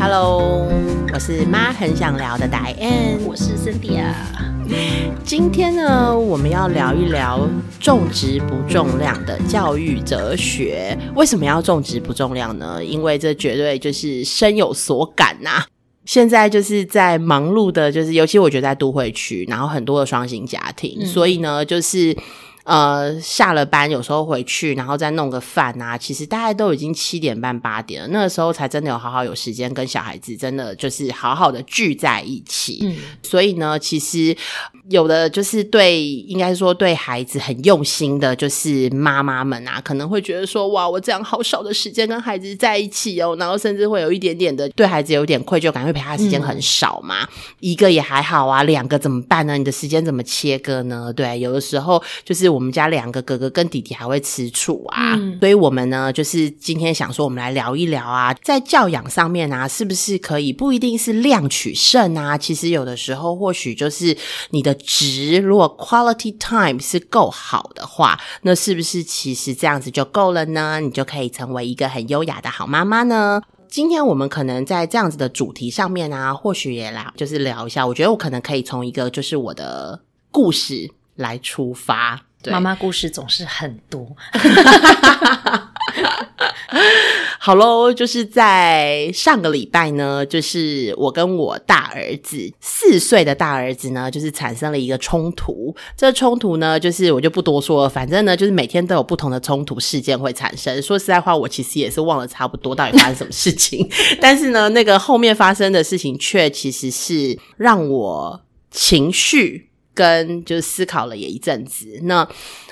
Hello，我是妈很想聊的 Diane，我是 Cindy 啊。今天呢，我们要聊一聊重质不重量的教育哲学。为什么要重质不重量呢？因为这绝对就是深有所感呐、现在就是在忙碌的，就是尤其我觉得在都会区，然后很多的双薪家庭，所以呢，就是。呃，下了班有时候回去，然后再弄个饭啊，其实大概都已经七点半八点了，那个时候才真的有好好有时间跟小孩子真的就是好好的聚在一起。嗯，所以呢，其实有的就是对，应该说对孩子很用心的，就是妈妈们啊，可能会觉得说，哇，我这样好少的时间跟孩子在一起哦，然后甚至会有一点点的对孩子有点愧疚感，因为陪他时间很少嘛，一个也还好啊，两个怎么办呢？你的时间怎么切割呢？对，有的时候就是我们家两个哥哥跟弟弟还会吃醋啊，所以我们呢，就是今天想说，我们来聊一聊啊，在教养上面啊，是不是可以不一定是量取胜啊？其实有的时候或许就是你的值，如果 quality time 是够好的话，那是不是其实这样子就够了呢？你就可以成为一个很优雅的好妈妈呢？今天我们可能在这样子的主题上面啊，或许也来就是聊一下。我觉得我可能可以从一个就是我的故事来出发。对妈妈故事总是很多。好喽，就是在上个礼拜呢，就是我跟我大儿子四岁的大儿子呢，就是产生了一个冲突。这冲突呢，就是我就不多说了，反正呢，就是每天都有不同的冲突事件会产生。说实在话，我其实也是忘了差不多到底发生什么事情，但是呢，那个后面发生的事情却其实是让我情绪跟就是思考了也一阵子。那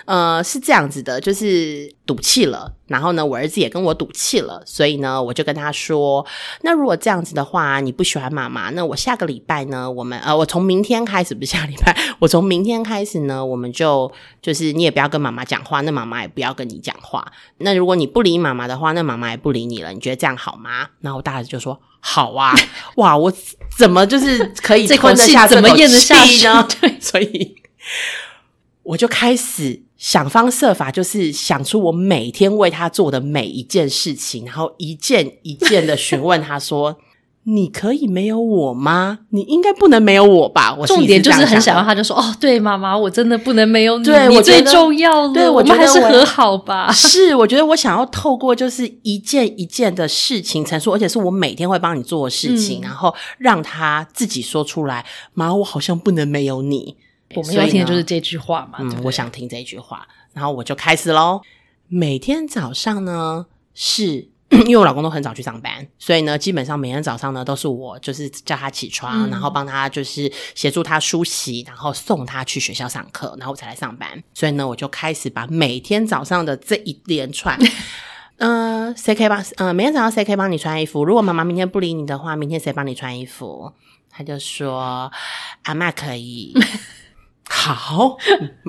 呃，是这样子的，就是赌气了，然后呢，我儿子也跟我赌气了，所以呢，我就跟他说，那如果这样子的话，你不喜欢妈妈，那我下个礼拜呢，我们呃，我从明天开始不是下礼拜，我从明天开始呢，我们就就是你也不要跟妈妈讲话，那妈妈也不要跟你讲话。那如果你不理妈妈的话，那妈妈也不理你了，你觉得这样好吗？然后我大儿子就说好啊，哇，我怎么就是可以这口吞得下气怎么咽得下去气呢？对，所以我就开始想方设法，就是想出我每天为他做的每一件事情，然后一件一件的询问他说：“你可以没有我吗？你应该不能没有我吧？”我重点就是很想要他就说哦，对，妈妈，我真的不能没有你，对你最我觉得重要了，对我我们还是和好吧。是，我觉得我想要透过就是一件一件的事情陈述，而且是我每天会帮你做的事情，嗯然后让他自己说出来。妈，我好像不能没有你。我们要听的就是这句话嘛，我想听这句话，然后我就开始喽。每天早上呢，是 因为我老公都很早去上班，所以呢，基本上每天早上呢都是我就是叫他起床，嗯然后帮他就是协助他梳洗，然后送他去学校上课，然后我才来上班。所以呢，我就开始把每天早上的这一连串。嗯、谁可以帮？嗯、每天早上谁可以帮你穿衣服？如果妈妈明天不理你的话，明天谁帮你穿衣服？他就说阿妈可以。好，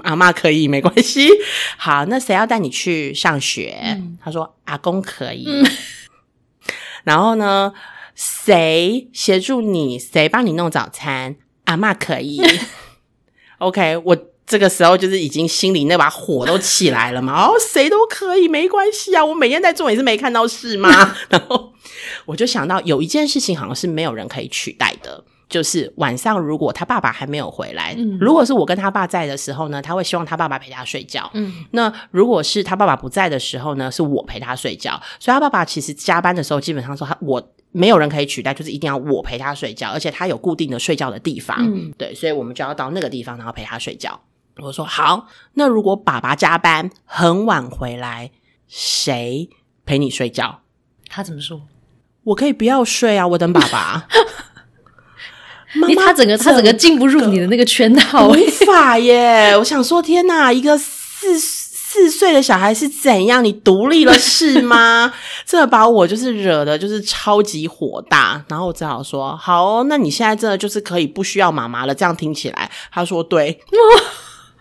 阿妈可以，没关系。好，那谁要带你去上学？嗯他说阿公可以。然后呢，谁协助你？谁帮你弄早餐？阿妈可以。OK，我这个时候就是已经心里那把火都起来了嘛。哦，谁都可以，没关系啊。我每天在做，你是没看到事吗？然后我就想到有一件事情好像是没有人可以取代的。就是晚上，如果他爸爸还没有回来，嗯如果是我跟他爸在的时候呢，他会希望他爸爸陪他睡觉。嗯，那如果是他爸爸不在的时候呢，是我陪他睡觉。所以他爸爸其实加班的时候，基本上说他我没有人可以取代，就是一定要我陪他睡觉，而且他有固定的睡觉的地方。嗯对，所以我们就要到那个地方，然后陪他睡觉。我说好，那如果爸爸加班很晚回来，谁陪你睡觉？他怎么说？我可以不要睡啊，我等爸爸。他整个他整个进不入你的那个圈套，无法耶！我想说，天哪，一个四四岁的小孩是怎样？你独立了是吗？这把我就是惹的，就是超级火大。然后我只好说，好哦、那你现在真的就是可以不需要妈妈了。这样听起来，他说对，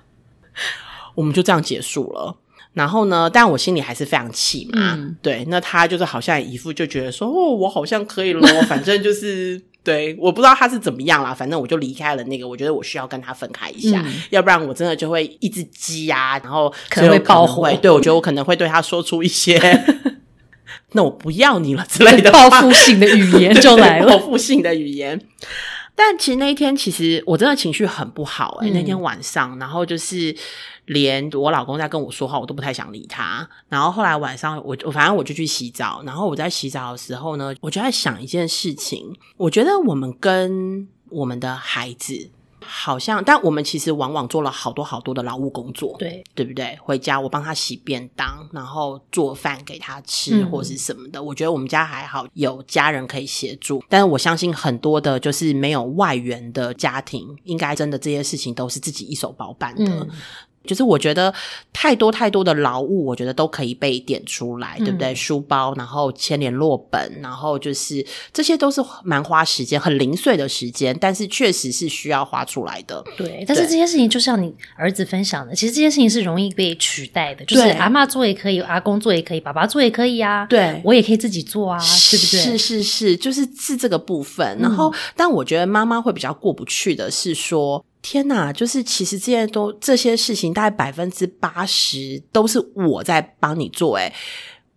我们就这样结束了。然后呢，但我心里还是非常气嘛。嗯对，那他就是好像一副就觉得说，哦，我好像可以咯，反正就是对，我不知道他是怎么样啦，反正我就离开了那个，我觉得我需要跟他分开一下，嗯要不然我真的就会一直积压，然后可能会爆火对我觉得我可能会对他说出一些 那我不要你了之类的报复性的语言就来了报。复性的语言。但其实那一天，其实我真的情绪很不好哎、嗯那天晚上，然后就是连我老公在跟我说话，我都不太想理他。然后后来晚上，我我反正我就去洗澡，然后我在洗澡的时候呢，我就在想一件事情，我觉得我们跟我们的孩子。好像，但我们其实往往做了好多好多的劳务工作，对，对不对？回家我帮他洗便当，然后做饭给他吃，嗯或是什么的。我觉得我们家还好，有家人可以协助。但是我相信很多的，就是没有外援的家庭，应该真的这些事情都是自己一手包办的。嗯，就是我觉得太多太多的劳务，我觉得都可以被点出来，对不对？书包，然后签联络本，然后就是这些都是蛮花时间、很零碎的时间，但是确实是需要花出来的。对。但是这些事情就像你儿子分享的，其实这些事情是容易被取代的，就是阿嬷做也可以，阿公做也可以，爸爸做也可以啊。对我也可以自己做啊，对不对？是是是，就是是这个部分。然后，但我觉得妈妈会比较过不去的是说。天呐，就是其实这些都这些事情，大概百分之八十都是我在帮你做、欸。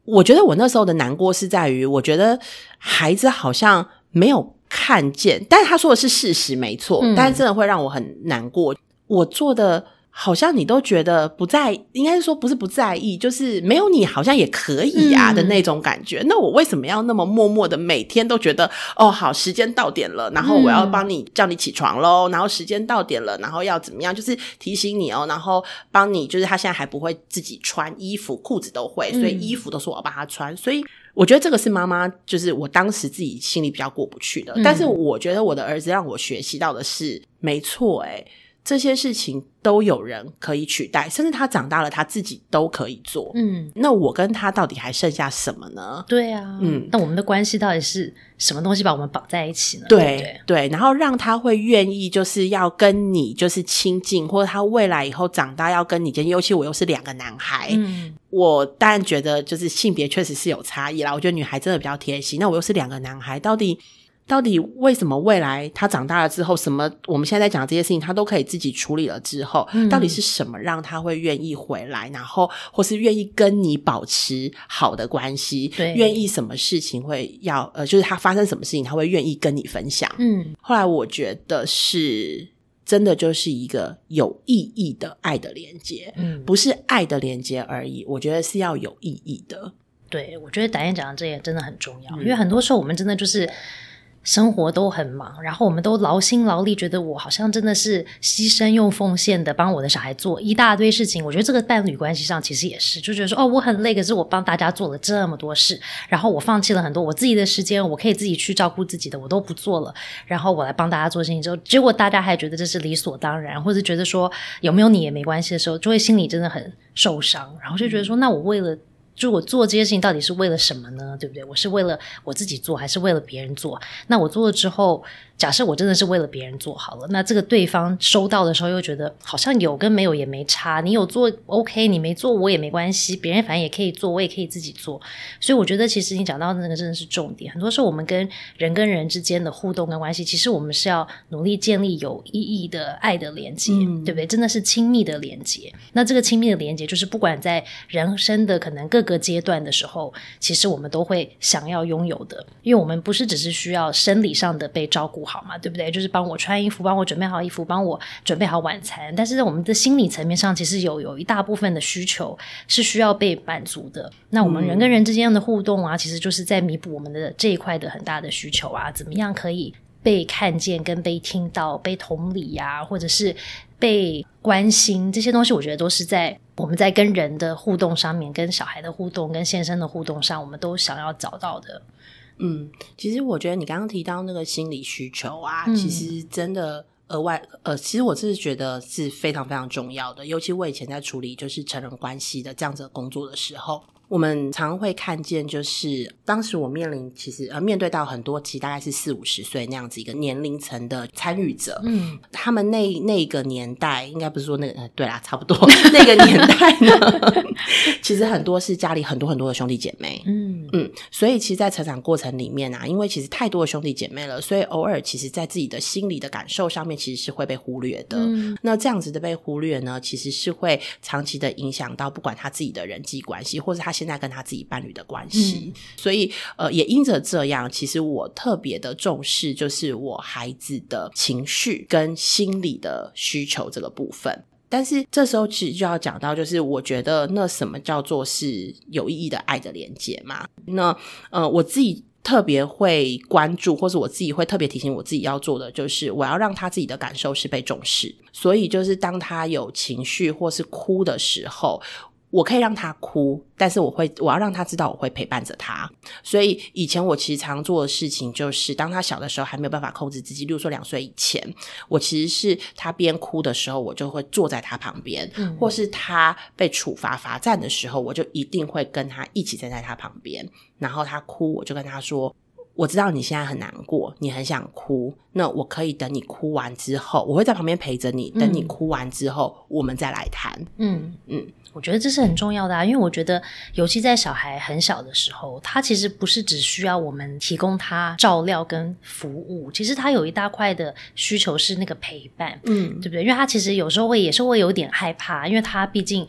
我觉得我那时候的难过是在于，我觉得孩子好像没有看见，但是他说的是事实，没错，嗯但是真的会让我很难过。我做的好像你都觉得不在，应该是说不是不在意，就是没有你好像也可以啊嗯的那种感觉。那我为什么要那么默默的每天都觉得哦，好，时间到点了，然后我要帮你叫你起床喽，然后时间到点了，然后要怎么样，就是提醒你哦，然后帮你，就是他现在还不会自己穿衣服，裤子都会，所以嗯衣服都是我要帮他穿，所以。我觉得这个是妈妈，就是我当时自己心里比较过不去的。嗯但是我觉得我的儿子让我学习到的是，没错，诶这些事情都有人可以取代，甚至他长大了，他自己都可以做。嗯，那我跟他到底还剩下什么呢？对啊，嗯那我们的关系到底是什么东西把我们绑在一起呢？对不对对，然后让他会愿意，就是要跟你就是亲近，或者他未来以后长大要跟你接近。尤其我又是两个男孩，嗯我当然觉得就是性别确实是有差异啦。我觉得女孩真的比较贴心，那我又是两个男孩，到底到底为什么未来他长大了之后，什么我们现在在讲这些事情，他都可以自己处理了之后，嗯到底是什么让他会愿意回来，然后或是愿意跟你保持好的关系，对愿意什么事情会要呃，就是他发生什么事情，他会愿意跟你分享。嗯后来我觉得是真的就是一个有意义的爱的连接。嗯，不是爱的连接而已，我觉得是要有意义的。对，我觉得导演讲的这也真的很重要，嗯因为很多时候我们真的就是。生活都很忙，然后我们都劳心劳力，觉得我好像真的是牺牲又奉献的帮我的小孩做一大堆事情。我觉得这个伴侣关系上其实也是，就觉得说哦，我很累，可是我帮大家做了这么多事，然后我放弃了很多我自己的时间，我可以自己去照顾自己的，我都不做了，然后我来帮大家做事情之后，结果大家还觉得这是理所当然，或者觉得说有没有你也没关系的时候，就会心里真的很受伤，然后就觉得说，那我为了。就我做这些事情到底是为了什么呢？对不对？我是为了我自己做，还是为了别人做？那我做了之后，假设我真的是为了别人做好了，那这个对方收到的时候又觉得好像有跟没有也没差，你有做 OK，你没做我也没关系，别人反正也可以做，我也可以自己做。所以我觉得其实你讲到的那个真的是重点。很多时候我们跟人跟人之间的互动跟关系，其实我们是要努力建立有意义的爱的连接，嗯对不对？真的是亲密的连接。那这个亲密的连接，就是不管在人生的可能各个阶段的时候，其实我们都会想要拥有的，因为我们不是只是需要生理上的被照顾好嘛，对不对？就是帮我穿衣服，帮我准备好衣服，帮我准备好晚餐。但是在我们的心理层面上，其实有有一大部分的需求是需要被满足的。那我们人跟人之间的互动啊，其实就是在弥补我们的这一块的很大的需求啊，怎么样可以被看见、跟被听到、被同理呀、或者是被关心这些东西，我觉得都是在我们在跟人的互动上面、跟小孩的互动、跟先生的互动上，我们都想要找到的。嗯，其实我觉得你刚刚提到那个心理需求啊，嗯其实真的额外呃，其实我是觉得是非常非常重要的。尤其我以前在处理就是成人关系的这样子的工作的时候，我们常会看见，就是当时我面临其实呃面对到很多其实大概是四五十岁那样子一个年龄层的参与者，嗯。他们那那个年代，应该不是说那个，呃对啦，差不多。那个年代呢，其实很多是家里很多很多的兄弟姐妹，嗯。嗯，所以其实，在成长过程里面啊，因为其实太多的兄弟姐妹了，所以偶尔其实，在自己的心理的感受上面，其实是会被忽略的。嗯。那这样子的被忽略呢，其实是会长期的影响到不管他自己的人际关系，或者他现在跟他自己伴侣的关系。所以，呃，也因着这样，其实我特别的重视，就是我孩子的情绪跟心理的需求这个部分。但是这时候其实就要讲到，就是我觉得那什么叫做是有意义的爱的连接嘛？那呃，我自己特别会关注，或是我自己会特别提醒我自己要做的，就是我要让他自己的感受是被重视。所以就是当他有情绪或是哭的时候。我可以让他哭，但是我会，我要让他知道我会陪伴着他。所以以前我其实常做的事情，就是当他小的时候还没有办法控制自己，例如说两岁以前，我其实是他边哭的时候，我就会坐在他旁边，嗯或是他被处罚罚站的时候，我就一定会跟他一起站在他旁边。然后他哭，我就跟他说：“我知道你现在很难过，你很想哭，那我可以等你哭完之后，我会在旁边陪着你。等你嗯哭完之后，我们再来谈。”嗯嗯，我觉得这是很重要的啊，因为我觉得，尤其在小孩很小的时候，他其实不是只需要我们提供他照料跟服务，其实他有一大块的需求是那个陪伴，嗯对不对？因为他其实有时候会也是会有点害怕，因为他毕竟。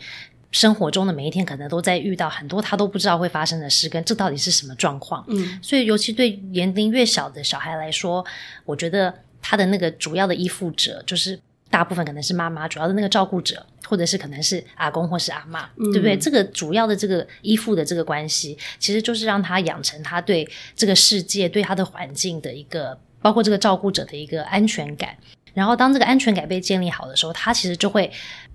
生活中的每一天，可能都在遇到很多他都不知道会发生的事，跟这到底是什么状况。嗯所以，尤其对年龄越小的小孩来说，我觉得他的那个主要的依附者，就是大部分可能是妈妈，主要的那个照顾者，或者是可能是阿公或是阿妈，嗯对不对？这个主要的这个依附的这个关系，其实就是让他养成他对这个世界、对他的环境的一个，包括这个照顾者的一个安全感。然后，当这个安全感被建立好的时候，他其实就会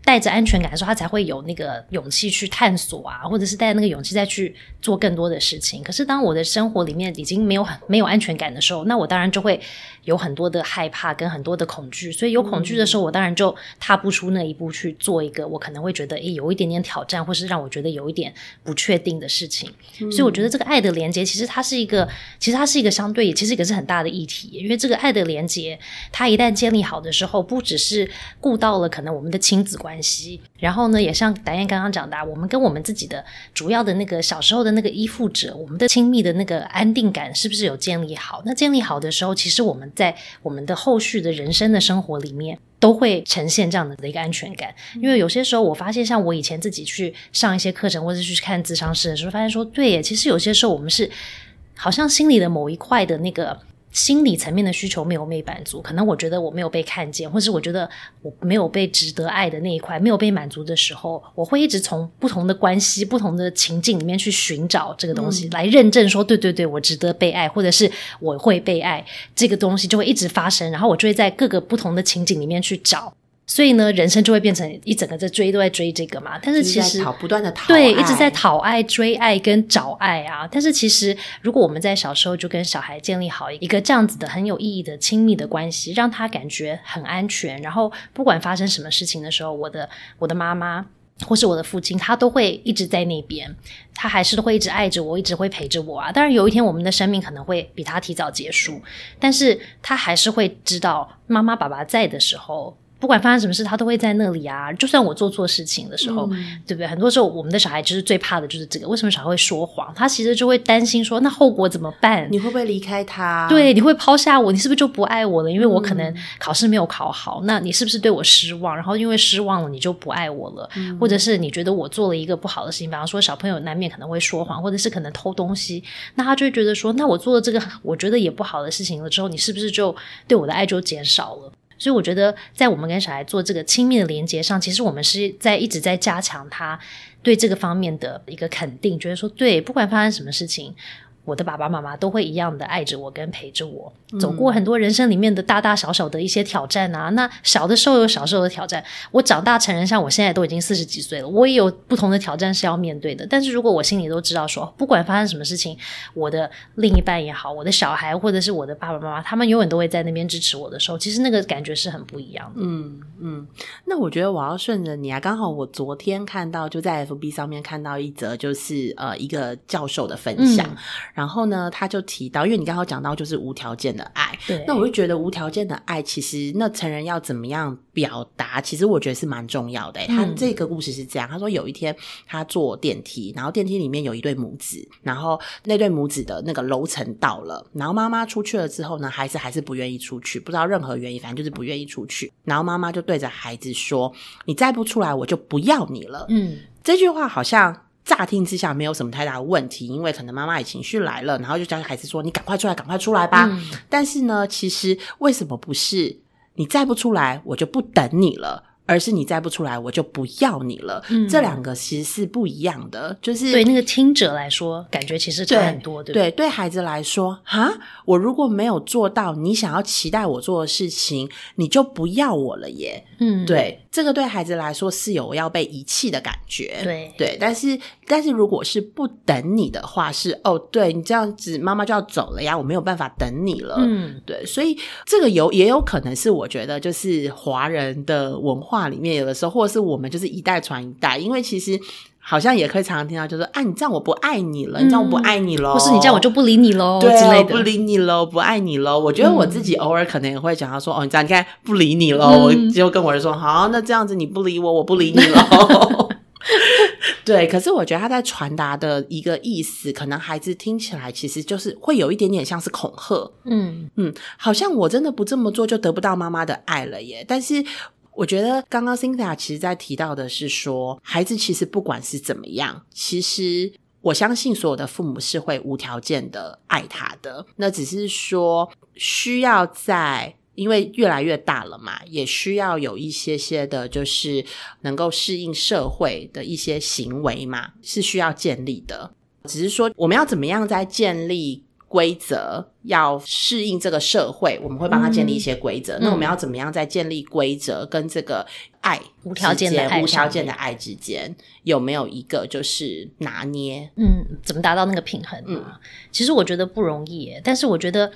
带着安全感的时候，他才会有那个勇气去探索啊，或者是带着那个勇气再去做更多的事情。可是，当我的生活里面已经没有很没有安全感的时候，那我当然就会有很多的害怕跟很多的恐惧。所以，有恐惧的时候，我当然就踏不出那一步去做一个我可能会觉得诶有一点点挑战，或是让我觉得有一点不确定的事情。所以，我觉得这个爱的连接，其实它是一个，其实它是一个相对，其实也是很大的议题。因为这个爱的连接，它一旦建立好的时候，不只是顾到了可能我们的亲子关系，然后呢，也像达燕刚刚讲的啊，我们跟我们自己的主要的那个小时候的那个依附者，我们的亲密的那个安定感是不是有建立好？那建立好的时候，其实我们在我们的后续的人生的生活里面。都会呈现这样的一个安全感，因为有些时候我发现，像我以前自己去上一些课程，或者去看咨商师的时候，发现说，对耶，其实有些时候我们是好像心里的某一块的那个心理层面的需求没有被满足，可能我觉得我没有被看见，或是我觉得我没有被值得爱的那一块没有被满足的时候，我会一直从不同的关系、不同的情境里面去寻找这个东西，来认证说，对对对，我值得被爱，或者是我会被爱，这个东西就会一直发生，然后我就会在各个不同的情景里面去找。所以呢，人生就会变成一整个在追都在追这个嘛。但是其实讨不断的讨对，一直在讨爱、追爱跟找爱啊。但是其实，如果我们在小时候就跟小孩建立好一个这样子的很有意义的亲密的关系，让他感觉很安全，然后不管发生什么事情的时候，我的我的妈妈。或是我的父亲，他都会一直在那边，他还是会一直爱着我，一直会陪着我啊。当然，有一天我们的生命可能会比他提早结束，但是他还是会知道妈妈、爸爸在的时候，不管发生什么事，他都会在那里啊。就算我做错事情的时候，嗯对不对？很多时候我们的小孩就是最怕的就是这个。为什么小孩会说谎？他其实就会担心说，那后果怎么办？你会不会离开他？对，你会抛下我，你是不是就不爱我了？因为我可能嗯考试没有考好，那你是不是对我失望？然后因为失望了，你就不爱我了，嗯或者是你觉得我做了一个不好的事情，比方说小朋友难免可能会说谎，或者是可能偷东西，那他就会觉得说，那我做了这个我觉得也不好的事情了之后，你是不是就对我的爱就减少了？所以我觉得，在我们跟小孩做这个亲密的连接上，其实我们是在一直在加强他对这个方面的一个肯定，觉得说，对，不管发生什么事情，我的爸爸妈妈都会一样的爱着我，跟陪着我，走过很多人生里面的大大小小的一些挑战啊。那小的时候有小时候的挑战，我长大成人，像我现在都已经四十几岁了，我也有不同的挑战是要面对的。但是如果我心里都知道说，不管发生什么事情，我的另一半也好，我的小孩或者是我的爸爸妈妈，他们永远都会在那边支持我的时候，其实那个感觉是很不一样的。嗯嗯，那我觉得我要顺着你啊，刚好我昨天看到就在 FB 上面看到一则，就是呃一个教授的分享，嗯然后呢，他就提到，因为你刚刚讲到就是无条件的爱，对，那我就觉得无条件的爱，其实那成人要怎么样表达，其实我觉得是蛮重要的。他这个故事是这样，他说有一天他坐电梯，然后电梯里面有一对母子，然后那对母子的那个楼层到了，然后妈妈出去了之后呢，孩子还是不愿意出去，不知道任何原因，反正就是不愿意出去。然后妈妈就对着孩子说：“你再不出来，我就不要你了。”嗯，这句话好像。乍听之下没有什么太大的问题，因为可能妈妈也情绪来了，然后就叫孩子说：“你赶快出来，赶快出来吧。”但是呢，其实为什么不是你再不出来，我就不等你了？而是你再不出来，我就不要你了。这两个其实是不一样的，就是对那个听者来说，感觉其实差很多，对对？对孩子来说，哈，我如果没有做到你想要期待我做的事情，你就不要我了耶。嗯，对，这个对孩子来说是有要被遗弃的感觉。对对，但是但是如果是不等你的话，是哦，对你这样子，妈妈就要走了呀，我没有办法等你了。嗯，对，所以这个有也有可能是我觉得就是华人的文化。里面有的时候，或者是我们就是一代传一代，因为其实好像也可以常常听到，就是啊，你这样我不爱你了，你这样我不爱你了，或是你这样我就不理你喽，对，之类的，不理你喽，不爱你喽。我觉得我自己偶尔可能也会讲，到说哦，你这样你看不理你喽，我就跟我儿子说，好，那这样子你不理我，我不理你喽。对，可是我觉得他在传达的一个意思，可能孩子听起来其实就是会有一点点像是恐吓，嗯嗯，好像我真的不这么做就得不到妈妈的爱了耶。但是我觉得刚刚 Cynthia 其实在提到的是说，孩子其实不管是怎么样，其实我相信所有的父母是会无条件的爱他的，那只是说需要在。因为越来越大了嘛，也需要有一些些的，就是能够适应社会的一些行为嘛，是需要建立的。只是说，我们要怎么样在建立规则，要适应这个社会，我们会帮他建立一些规则。那我们要怎么样在建立规则跟这个爱无条件的爱、无条件的爱之间，有没有一个就是拿捏？嗯，怎么达到那个平衡？嗯，其实我觉得不容易，但是我觉得。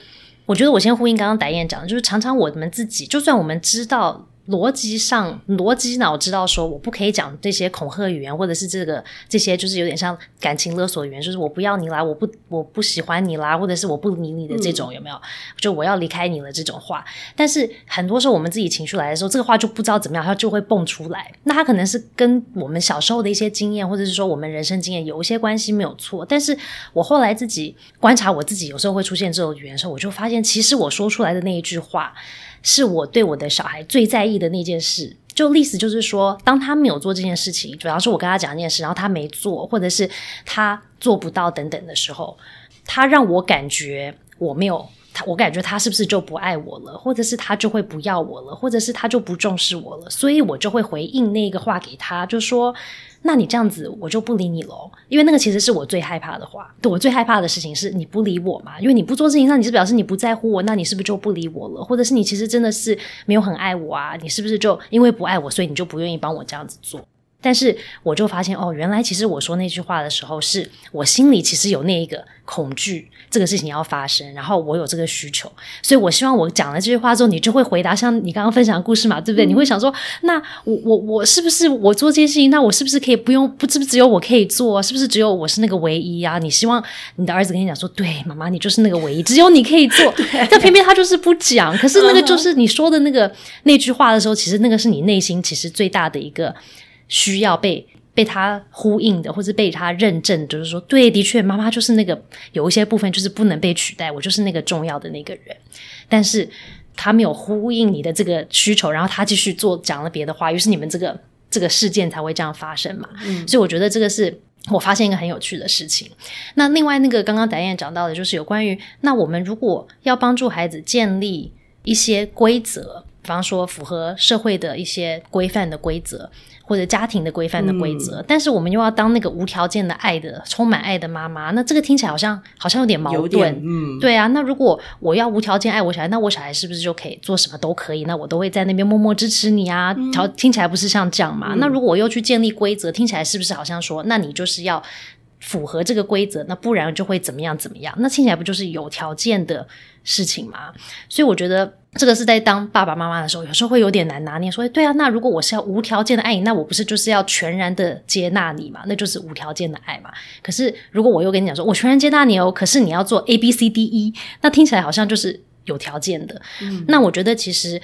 我觉得我先呼应刚刚白燕讲的，就是常常我们自己，就算我们知道。逻辑上，逻辑脑知道说我不可以讲这些恐吓语言，或者是这个这些就是有点像感情勒索语言，就是我不要你啦，我不我不喜欢你啦，或者是我不理你的这种有没有？就我要离开你了这种话。但是很多时候我们自己情绪来的时候，这个话就不知道怎么样，它就会蹦出来。那它可能是跟我们小时候的一些经验，或者是说我们人生经验有一些关系，没有错。但是我后来自己观察我自己，有时候会出现这种语言的时候，我就发现其实我说出来的那一句话。是我对我的小孩最在意的那件事，就意思就是说，当他没有做这件事情，主要是我跟他讲这件事，然后他没做，或者是他做不到等等的时候，他让我感觉我没有我感觉他是不是就不爱我了，或者是他就会不要我了，或者是他就不重视我了，所以我就会回应那个话给他，就说。那你这样子，我就不理你喽。因为那个其实是我最害怕的话。对我最害怕的事情是你不理我嘛？因为你不做事情，那你是表示你不在乎我，那你是不是就不理我了？或者是你其实真的是没有很爱我啊？你是不是就因为不爱我，所以你就不愿意帮我这样子做？但是我就发现哦，原来其实我说那句话的时候，是我心里其实有那一个恐惧，这个事情要发生，然后我有这个需求，所以我希望我讲了这句话之后，你就会回答像你刚刚分享的故事嘛，对不对？你会想说，那我我我是不是我做这件事情，那我是不是可以不用？不是不是只有我可以做？是不是只有我是那个唯一啊？你希望你的儿子跟你讲说，对，妈妈，你就是那个唯一，只有你可以做，但偏偏他就是不讲。可是那个就是你说的那个那句话的时候，其实那个是你内心其实最大的一个。需要被被他呼应的，或者被他认证，就是说，对，的确，妈妈就是那个有一些部分就是不能被取代，我就是那个重要的那个人。但是他没有呼应你的这个需求，然后他继续做讲了别的话，于是你们这个这个事件才会这样发生嘛。嗯，所以我觉得这个是我发现一个很有趣的事情。那另外那个刚刚导演讲到的，就是有关于那我们如果要帮助孩子建立一些规则，比方说符合社会的一些规范的规则。或者家庭的规范的规则，但是我们又要当那个无条件的爱的、充满爱的妈妈，那这个听起来好像好像有点矛盾。嗯，对啊。那如果我要无条件爱我小孩，那我小孩是不是就可以做什么都可以？那我都会在那边默默支持你啊？条听起来不是像这样吗？那如果我又去建立规则，听起来是不是好像说，那你就是要符合这个规则，那不然就会怎么样怎么样？那听起来不就是有条件的事情吗？所以我觉得这个是在当爸爸妈妈的时候，有时候会有点难拿捏。说对啊，那如果我是要无条件的爱你，那我不是就是要全然的接纳你嘛？那就是无条件的爱嘛。可是如果我又跟你讲说，我全然接纳你哦，可是你要做 A B C D E，那听起来好像就是有条件的。嗯那我觉得其实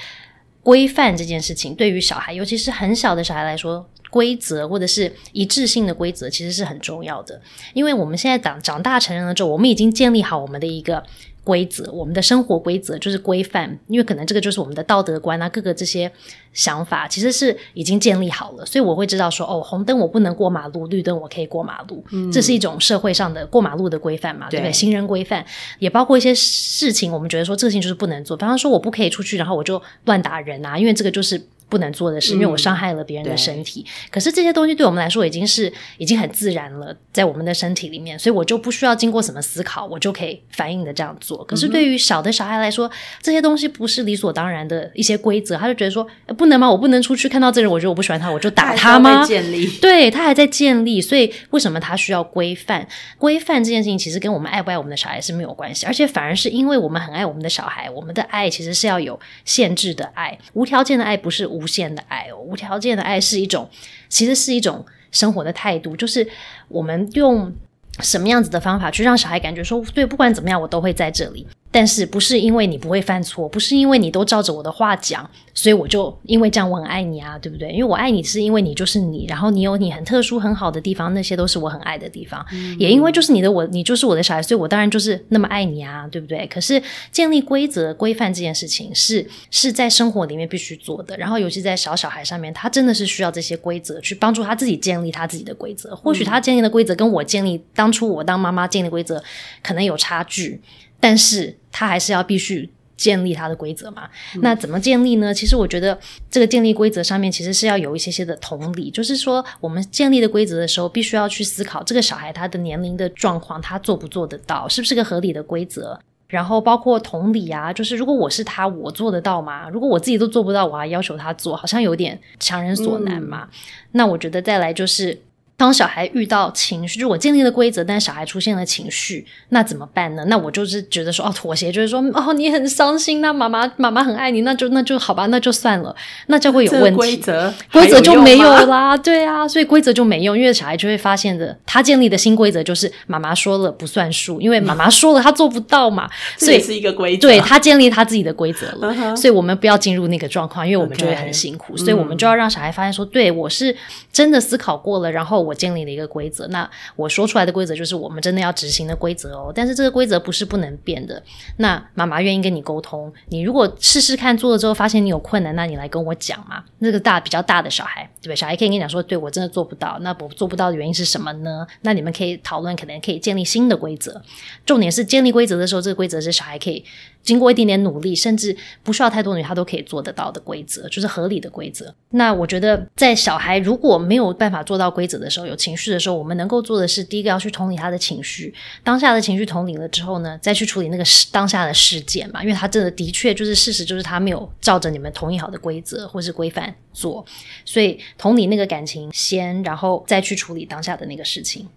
规范这件事情，对于小孩，尤其是很小的小孩来说。规则或者是一致性的规则，其实是很重要的，因为我们现在长长大成人了之后，我们已经建立好我们的一个规则，我们的生活规则就是规范，因为可能这个就是我们的道德观啊，各个这些想法其实是已经建立好了，所以我会知道说，哦，红灯我不能过马路，绿灯我可以过马路，这是一种社会上的过马路的规范嘛，对不对？行人规范也包括一些事情，我们觉得说这个事情就是不能做，比方说我不可以出去，然后我就乱打人啊，因为这个就是。不能做的事，因为我伤害了别人的身体。可是这些东西对我们来说已经是已经很自然了，在我们的身体里面，所以我就不需要经过什么思考，我就可以反应的这样做。可是对于小的小孩来说，这些东西不是理所当然的一些规则，他就觉得说不能吗？我不能出去看到这人，我觉得我不喜欢他，我就打他吗？建立对他还在建立，所以为什么他需要规范？规范这件事情其实跟我们爱不爱我们的小孩是没有关系，而且反而是因为我们很爱我们的小孩，我们的爱其实是要有限制的爱，无条件的爱不是。无限的爱哦，无条件的爱是一种，其实是一种生活的态度，就是我们用什么样子的方法去让小孩感觉说，对，不管怎么样，我都会在这里。但是不是因为你不会犯错，不是因为你都照着我的话讲，所以我就因为这样我很爱你啊，对不对？因为我爱你是因为你就是你，然后你有你很特殊很好的地方，那些都是我很爱的地方。也因为就是你的我，你就是我的小孩，所以我当然就是那么爱你啊，对不对？可是建立规则规范这件事情是是在生活里面必须做的，然后尤其在小小孩上面，他真的是需要这些规则去帮助他自己建立他自己的规则。或许他建立的规则跟我建立当初我当妈妈建立规则可能有差距。但是他还是要必须建立他的规则嘛？那怎么建立呢？其实我觉得这个建立规则上面其实是要有一些些的同理，就是说我们建立的规则的时候，必须要去思考这个小孩他的年龄的状况，他做不做得到，是不是个合理的规则？然后包括同理啊，就是如果我是他，我做得到吗？如果我自己都做不到，我还要求他做，好像有点强人所难嘛。那我觉得再来就是。当小孩遇到情绪，就我建立了规则，但是小孩出现了情绪，那怎么办呢？那我就是觉得说，哦，妥协，就是说，哦，你很伤心，那妈妈妈妈很爱你，那就那就好吧，那就算了，那就会有问题。规则规则就没有啦，对啊，所以规则就没用，因为小孩就会发现的，他建立的新规则就是妈妈说了不算数，因为妈妈说了他做不到嘛，所以是一个规则。对他建立他自己的规则了，所以我们不要进入那个状况，因为我们就会很辛苦，所以我们就要让小孩发现说，对我是真的思考过了，然后。我建立了一个规则，那我说出来的规则就是我们真的要执行的规则哦。但是这个规则不是不能变的。那妈妈愿意跟你沟通，你如果试试看做了之后发现你有困难，那你来跟我讲嘛。那个大比较大的小孩，对不对？小孩可以跟你讲说，对我真的做不到。那我做不到的原因是什么呢？那你们可以讨论，可能可以建立新的规则。重点是建立规则的时候，这个规则是小孩可以。经过一点点努力，甚至不需要太多努力，他都可以做得到的规则，就是合理的规则。那我觉得，在小孩如果没有办法做到规则的，时候有情绪的时候，我们能够做的是，第一个要去同理他的情绪，当下的情绪同理了之后呢，再去处理那个事当下的事件嘛，因为他真的的确就是事实，就是他没有照着你们同意好的规则或是规范做，所以同理那个感情先，然后再去处理当下的那个事情，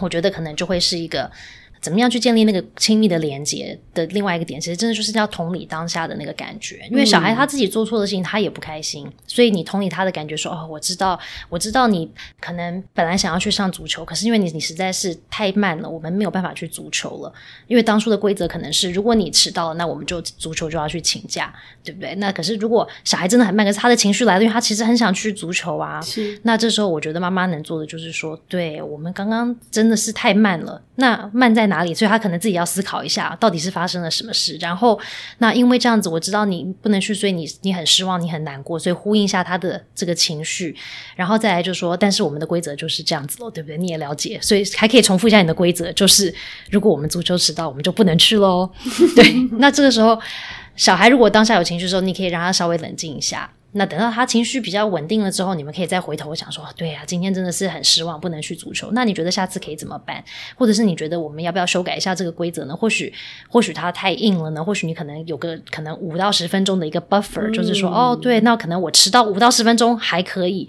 我觉得可能就会是一个。怎么样去建立那个亲密的连接的另外一个点，其实真的就是要同理当下的那个感觉。因为小孩他自己做错的事情，他也不开心，所以你同理他的感觉，说哦，我知道，我知道你可能本来想要去上足球，可是因为你你实在是太慢了，我们没有办法去足球了。因为当初的规则可能是，如果你迟到了，那我们就足球就要去请假，对不对？那可是如果小孩真的很慢，可是他的情绪来了，因为他其实很想去足球啊。是。那这时候我觉得妈妈能做的就是说，对我们刚刚真的是太慢了。那慢在哪哪里？所以他可能自己要思考一下，到底是发生了什么事。然后，那因为这样子，我知道你不能去，所以你你很失望，你很难过，所以呼应一下他的这个情绪。然后再来就说，但是我们的规则就是这样子喽，对不对？你也了解，所以还可以重复一下你的规则，就是如果我们足球迟到，我们就不能去喽。对，那这个时候，小孩如果当下有情绪的时候，你可以让他稍微冷静一下。那等到他情绪比较稳定了之后，你们可以再回头想说，对呀、今天真的是很失望，不能去足球。那你觉得下次可以怎么办？或者是你觉得我们要不要修改一下这个规则呢？或许或许它太硬了呢，或许你可能有个可能五到十分钟的一个 buffer，、就是说哦，对，那可能我迟到五到十分钟还可以。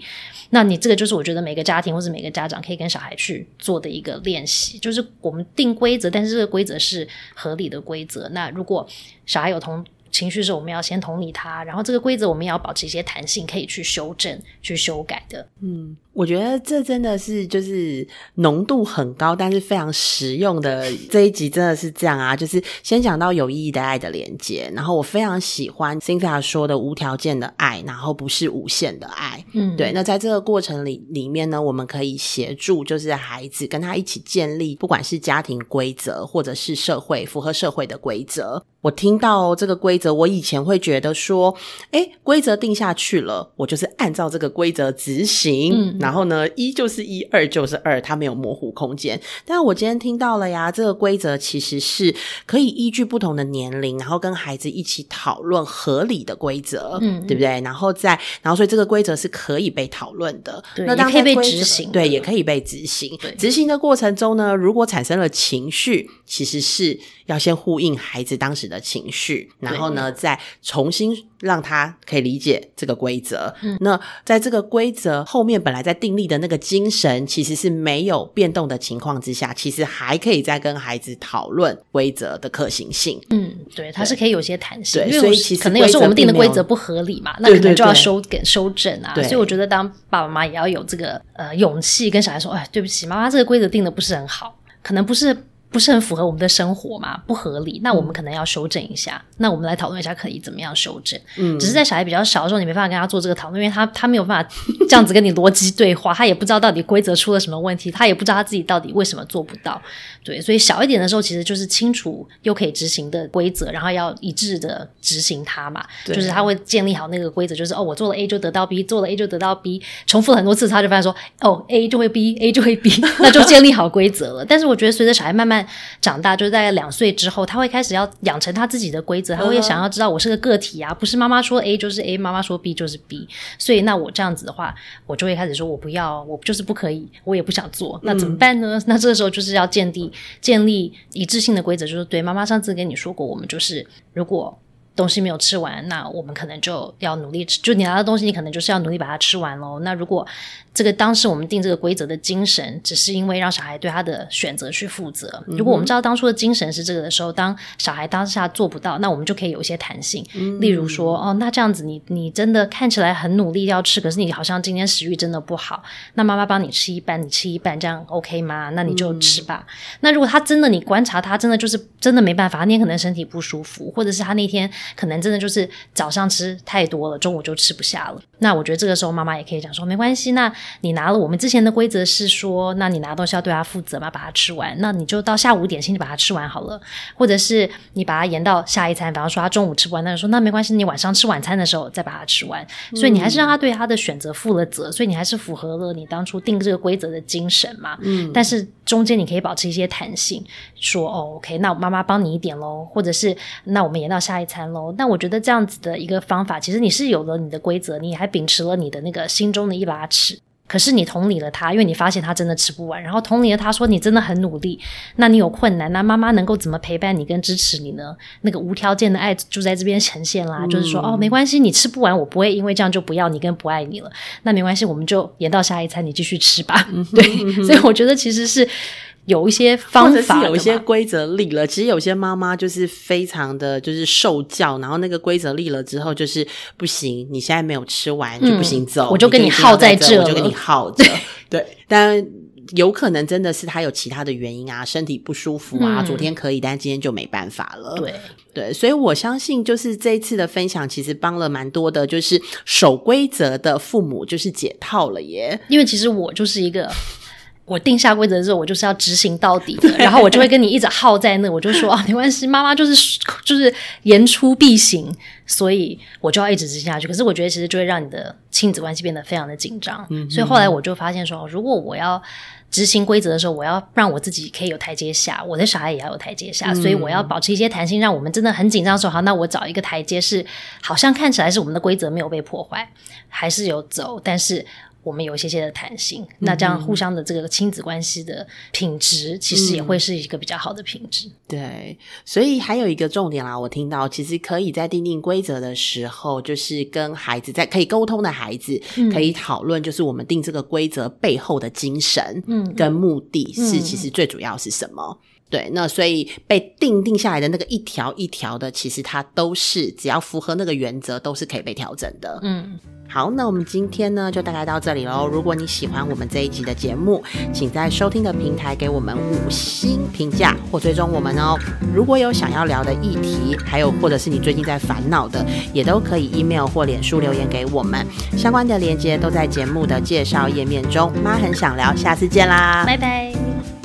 那你这个就是我觉得每个家庭或者每个家长可以跟小孩去做的一个练习，就是我们定规则，但是这个规则是合理的规则。那如果小孩有同情绪是，我们要先同理他，然后这个规则我们也要保持一些弹性，可以去修正、去修改的。嗯我觉得这真的是就是浓度很高，但是非常实用的这一集真的是这样啊！就是先讲到有意义的爱的连接，然后我非常喜欢 Cynthia 说的无条件的爱，然后不是无限的爱。嗯，对，那在这个过程里里面呢，我们可以协助就是孩子跟他一起建立，不管是家庭规则或者是社会符合社会的规则。我听到这个规则，我以前会觉得说，哎，规则定下去了，我就是按照这个规则执行，嗯然后呢，一就是一，二就是二，它没有模糊空间。但我今天听到了呀，这个规则其实是可以依据不同的年龄，然后跟孩子一起讨论合理的规则，嗯对不对？然后再，然后所以这个规则是可以被讨论的，对那当也可以被执行对，也可以被执行。执行的过程中呢，如果产生了情绪，其实是要先呼应孩子当时的情绪，然后呢，再重新让他可以理解这个规则。嗯那在这个规则后面本来在订立的那个精神，其实是没有变动的情况之下，其实还可以再跟孩子讨论规则的可行性。嗯，对，它是可以有些弹性，因为所以其实可能有时候我们定的规则不合理嘛，那可能就要对修改修正啊。所以我觉得当爸爸妈妈也要有这个呃勇气跟小孩说，哎，对不起，妈妈这个规则定的不是很好，可能不是。不是很符合我们的生活嘛，不合理，那我们可能要修正一下。那我们来讨论一下，可以怎么样修正？嗯只是在小孩比较小的时候，你没办法跟他做这个讨论，因为他他没有办法这样子跟你逻辑对话，他也不知道到底规则出了什么问题，他也不知道他自己到底为什么做不到。对，所以小一点的时候，其实就是清楚又可以执行的规则，然后要一致的执行它嘛。对就是他会建立好那个规则，就是哦，我做了 A 就得到 B，做了 A 就得到 B，重复了很多次，他就发现说，哦，A 就会 B，A 就会 B，那就建立好规则了。但是我觉得随着小孩慢慢长大，就是大概两岁之后，他会开始要养成他自己的规则，他会想要知道我是个个体啊，不是妈妈说 A 就是 A，妈妈说 B 就是 B。所以那我这样子的话，我就会开始说我不要，我就是不可以，我也不想做，那怎么办呢？那这个时候就是要建立建立一致性的规则，就是对妈妈上次跟你说过，我们就是如果。东西没有吃完，那我们可能就要努力吃。就你拿到东西，你可能就是要努力把它吃完喽。那如果这个当时我们定这个规则的精神，只是因为让小孩对他的选择去负责。如果我们知道当初的精神是这个的时候，当小孩当下做不到，那我们就可以有一些弹性。例如说，哦，那这样子你你真的看起来很努力要吃，可是你好像今天食欲真的不好，那妈妈帮你吃一半，你吃一半，这样 OK 吗？那你就吃吧。那如果他真的你观察他真的就是真的没办法，他那天可能身体不舒服，或者是他那天可能真的就是早上吃太多了，中午就吃不下了。那我觉得这个时候妈妈也可以讲说，没关系，那你拿了我们之前的规则是说，那你拿东西要对他负责嘛，把它吃完，那你就到下午点心就把它吃完好了，或者是你把它延到下一餐，比方说他中午吃不完，那就说那没关系，你晚上吃晚餐的时候再把它吃完。所以你还是让他对他的选择负了责，所以你还是符合了你当初定这个规则的精神嘛。嗯，但是中间你可以保持一些弹性，说哦，OK，那妈妈帮你一点喽，或者是那我们延到下一餐喽。那我觉得这样子的一个方法，其实你是有了你的规则，你还秉持了你的那个心中的一把尺。可是你同理了他，因为你发现他真的吃不完，然后同理了他说你真的很努力，那你有困难，那妈妈能够怎么陪伴你跟支持你呢？那个无条件的爱就在这边呈现啦，就是说哦，没关系，你吃不完，我不会因为这样就不要你跟不爱你了，那没关系，我们就延到下一餐，你继续吃吧。对，所以我觉得其实是有一些方法，有一些规则立了，其实有些妈妈就是非常的就是受教，然后那个规则立了之后，就是不行，你现在没有吃完就不行走，嗯我就跟你耗在这，我就跟你耗着，对，但。有可能真的是他有其他的原因啊，身体不舒服啊，嗯昨天可以，但今天就没办法了。对。对，所以我相信，就是这一次的分享，其实帮了蛮多的，就是守规则的父母，就是解套了耶。因为其实我就是一个。我定下规则的时候，我就是要执行到底的，然后我就会跟你一直耗在那，我就说啊，没关系，妈妈就是就是言出必行，所以我就要一直执行下去。可是我觉得其实就会让你的亲子关系变得非常的紧张，所以后来我就发现说，如果我要执行规则的时候，我要让我自己可以有台阶下，我的小孩也要有台阶下，所以我要保持一些弹性，让我们真的很紧张的时候，好，那我找一个台阶是好像看起来是我们的规则没有被破坏，还是有走，但是。我们有一些些的弹性，那这样互相的这个亲子关系的品质，其实也会是一个比较好的品质。对，所以还有一个重点啦，我听到其实可以在定定规则的时候，就是跟孩子在可以沟通的孩子，可以讨论，就是我们定这个规则背后的精神，嗯，跟目的是其实最主要是什么。对，那所以被定定下来的那个一条一条的，其实它都是只要符合那个原则，都是可以被调整的。嗯，好，那我们今天呢就大概到这里喽。如果你喜欢我们这一集的节目，请在收听的平台给我们五星评价或追踪我们哦。如果有想要聊的议题，还有或者是你最近在烦恼的，也都可以 email 或脸书留言给我们。相关的链接都在节目的介绍页面中。妈很想聊，下次见啦，拜拜。